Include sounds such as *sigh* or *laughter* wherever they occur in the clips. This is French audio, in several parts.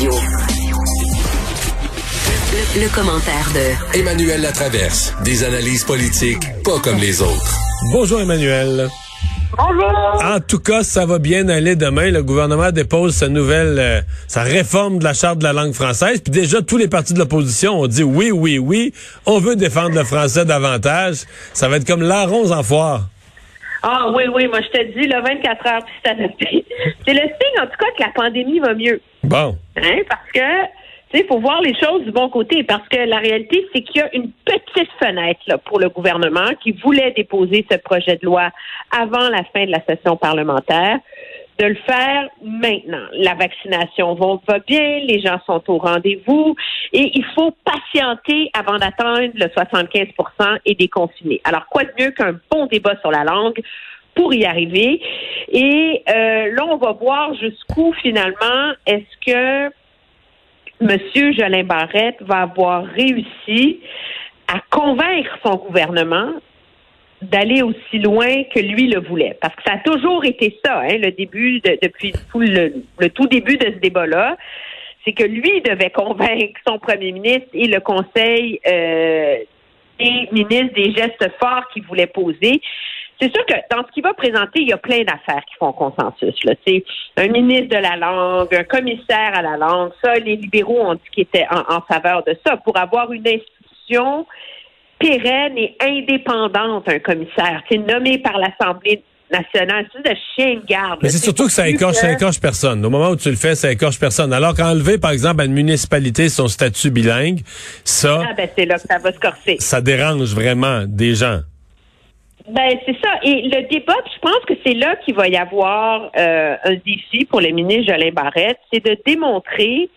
Le, le commentaire de Emmanuel Latraverse. Des analyses politiques pas comme les autres. Bonjour Emmanuel. Bonjour. En tout cas, ça va bien aller demain. Le gouvernement dépose sa nouvelle, euh, sa réforme de la charte de la langue française. Puis déjà, tous les partis de l'opposition ont dit oui, oui, oui. On veut défendre le français davantage. Ça va être comme l'arronze en foire. Ah oui, oui, moi je te dis, le 24 heures, puis c'est adapté. *laughs* C'est le signe, en tout cas, que la pandémie va mieux. Bon. Hein, parce que, tu sais, il faut voir les choses du bon côté. Parce que la réalité, c'est qu'il y a une petite fenêtre là, pour le gouvernement qui voulait déposer ce projet de loi avant la fin de la session parlementaire de le faire maintenant. La vaccination va, bien, les gens sont au rendez-vous et il faut patienter avant d'atteindre le 75% et déconfiner. Alors, quoi de mieux qu'un bon débat sur la langue pour y arriver? Et euh, là, on va voir jusqu'où finalement est-ce que M. Jolin Barrette va avoir réussi à convaincre son gouvernement d'aller aussi loin que lui le voulait. Parce que ça a toujours été ça, hein, le début, de, depuis tout le, le, tout début de ce débat-là. C'est que lui devait convaincre son premier ministre et le conseil euh, des ministres des gestes forts qu'il voulait poser. C'est sûr que dans ce qu'il va présenter, il y a plein d'affaires qui font consensus. Là. C'est un ministre de la langue, un commissaire à la langue. Ça, les libéraux ont dit qu'ils étaient en, en faveur de ça pour avoir une institution pérenne et indépendante, un commissaire, c'est nommé par l'Assemblée nationale, c'est de chien de garde. Mais c'est surtout que ça écorche, ça écorche personne. Au moment où tu le fais, ça écorche personne. Alors qu'enlever, par exemple, à une municipalité son statut bilingue, ça... Ah ben c'est là que ça va se corser. Ça dérange vraiment des gens. Ben c'est ça. Et le débat, je pense que c'est là qu'il va y avoir euh, un défi pour le ministre Jolin Barrette, c'est de démontrer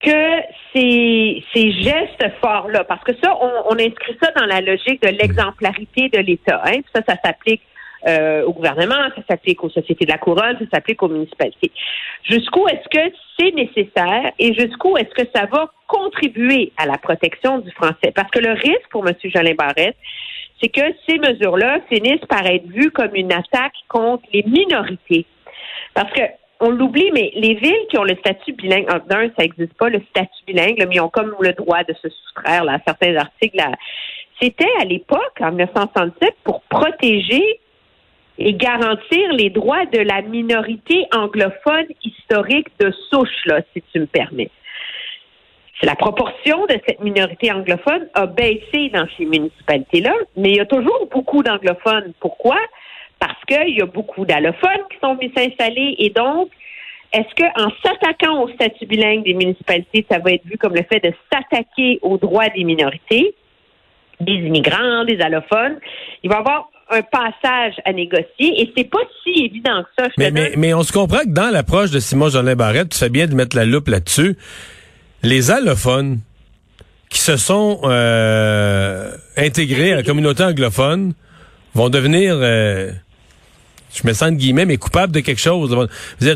que ces, ces gestes forts-là, parce que ça, on, on, inscrit ça dans la logique de l'exemplarité de l'État. Hein? Ça, ça s'applique euh, au gouvernement, ça s'applique aux sociétés de la couronne, ça s'applique aux municipalités. Jusqu'où est-ce que c'est nécessaire et jusqu'où est-ce que ça va contribuer à la protection du français? Parce que le risque pour M. Jolin Barrette, c'est que ces mesures-là finissent par être vues comme une attaque contre les minorités. Parce que on l'oublie, mais les villes qui ont le statut bilingue, d'un, ça n'existe pas, le statut bilingue, mais ils ont comme le droit de se soustraire là, à certains articles. C'était à l'époque, en 1967, pour protéger et garantir les droits de la minorité anglophone historique de souche, là, si tu me permets. La proportion de cette minorité anglophone a baissé dans ces municipalités-là, mais il y a toujours beaucoup d'anglophones. Pourquoi? Parce qu'il y a beaucoup d'allophones qui sont venus s'installer et donc, est-ce qu'en s'attaquant au statut bilingue des municipalités, ça va être vu comme le fait de s'attaquer aux droits des minorités, des immigrants, des allophones? Il va y avoir un passage à négocier et c'est pas si évident que ça. mais, mais, mais, on se comprend que dans l'approche de Simon Jolin Barrette, tu fais bien de mettre la loupe là-dessus. Les allophones qui se sont euh, intégrés à la communauté anglophone vont devenir euh, je me sens guillemets, mais coupable de quelque chose.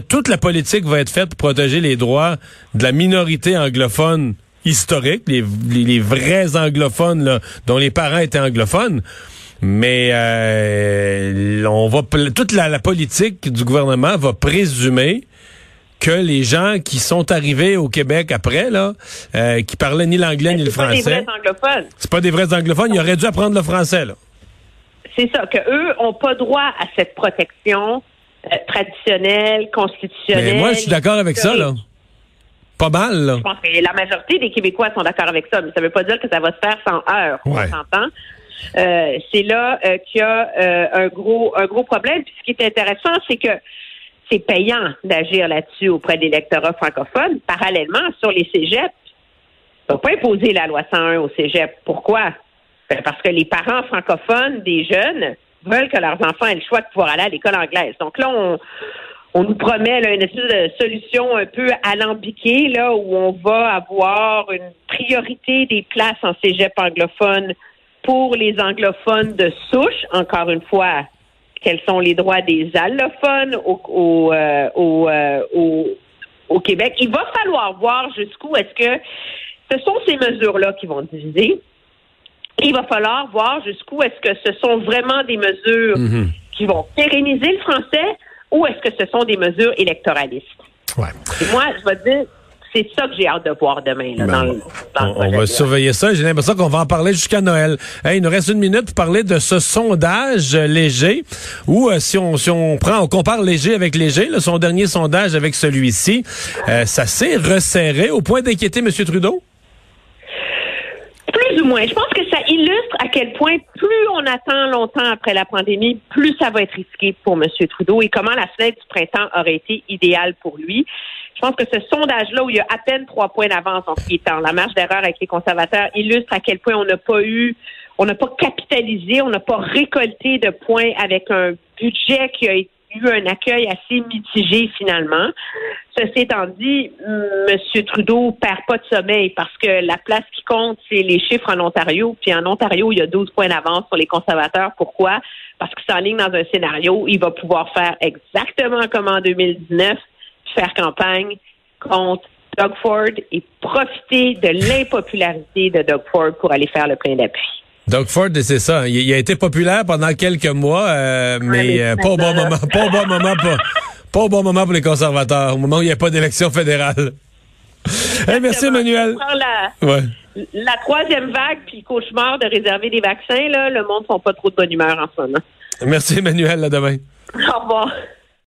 toute la politique va être faite pour protéger les droits de la minorité anglophone historique, les, les, vrais anglophones là, dont les parents étaient anglophones. Mais euh, on va toute la, politique du gouvernement va présumer que les gens qui sont arrivés au Québec après, là, euh, qui parlaient ni l'anglais ni le français. C'est pas des vrais anglophones. C'est pas des vrais anglophones. Ils auraient dû apprendre le français, là c'est ça, qu'eux n'ont pas droit à cette protection euh, traditionnelle, constitutionnelle. Mais moi, je suis d'accord avec ça, là. Pas mal, là. Je pense que la majorité des Québécois sont d'accord avec ça, mais ça ne veut pas dire que ça va se faire sans heure. Ouais. On s'entend. Euh, c'est là euh, qu'il y a euh, un gros un gros problème. Puis ce qui est intéressant, c'est que c'est payant d'agir là-dessus auprès des lecteurs francophones. Parallèlement, sur les cégeps, on ne pas imposer la loi 101 au cégep. Pourquoi? Ben, parce que les parents francophones des jeunes veulent que leurs enfants aient le choix de pouvoir aller à l'école anglaise. Donc là, on, on nous promet là, une espèce de solution un peu alambiquée, là, où on va avoir une priorité des places en cégep anglophone pour les anglophones de souche. Encore une fois, quels sont les droits des allophones au, au, euh, euh, au Québec? Il va falloir voir jusqu'où est-ce que ce sont ces mesures-là qui vont diviser. Il va falloir voir jusqu'où est-ce que ce sont vraiment des mesures Mhm. qui vont pérenniser le français ou est-ce que ce sont des mesures électoralistes. Ouais. Et moi, je vais te dire, c'est ça que j'ai hâte de voir demain là, Ben, dans, le- dans le On, va surveiller ça. J'ai l'impression qu'on va en parler jusqu'à Noël. Hey, il nous reste une minute pour parler de ce sondage euh, léger où euh, si on si on prend on compare léger avec léger, là, son dernier sondage avec celui-ci, euh, ça s'est resserré au point d'inquiéter M. Trudeau? Plus ou moins. Je pense que ça illustre à quel point plus on attend longtemps après la pandémie, plus ça va être risqué pour M. Trudeau et comment la fenêtre du printemps aurait été idéale pour lui. Je pense que ce sondage-là, où il y a à peine trois points d'avance en ce qui est temps, la marge d'erreur avec les conservateurs, illustre à quel point on n'a pas eu, on n'a pas capitalisé, on n'a pas récolté de points avec un budget qui a eu un accueil assez mitigé finalement. Ceci étant dit, M. Trudeau perd pas de sommeil parce que la place qui compte, c'est les chiffres en Ontario. Puis en Ontario, il y a 12 points d'avance sur les conservateurs. Pourquoi? Parce qu'il s'enligne dans un scénario il va pouvoir faire exactement comme en 2019, faire campagne contre Doug Ford et profiter de l'impopularité de Doug Ford pour aller faire le plein d'appui. Doug Ford, c'est ça. Il, il a été populaire pendant quelques mois, euh, mais euh, pas au bon moment. Pas au bon moment. Pas, pas au bon moment pour les conservateurs. Au moment où il n'y a pas d'élection fédérale. *laughs* Hey, merci, Emmanuel. La, Ouais. la troisième vague, puis cauchemar de réserver des vaccins, là, le monde ne sont pas trop de bonne humeur en ce moment. Merci, Emmanuel. À demain. Au revoir.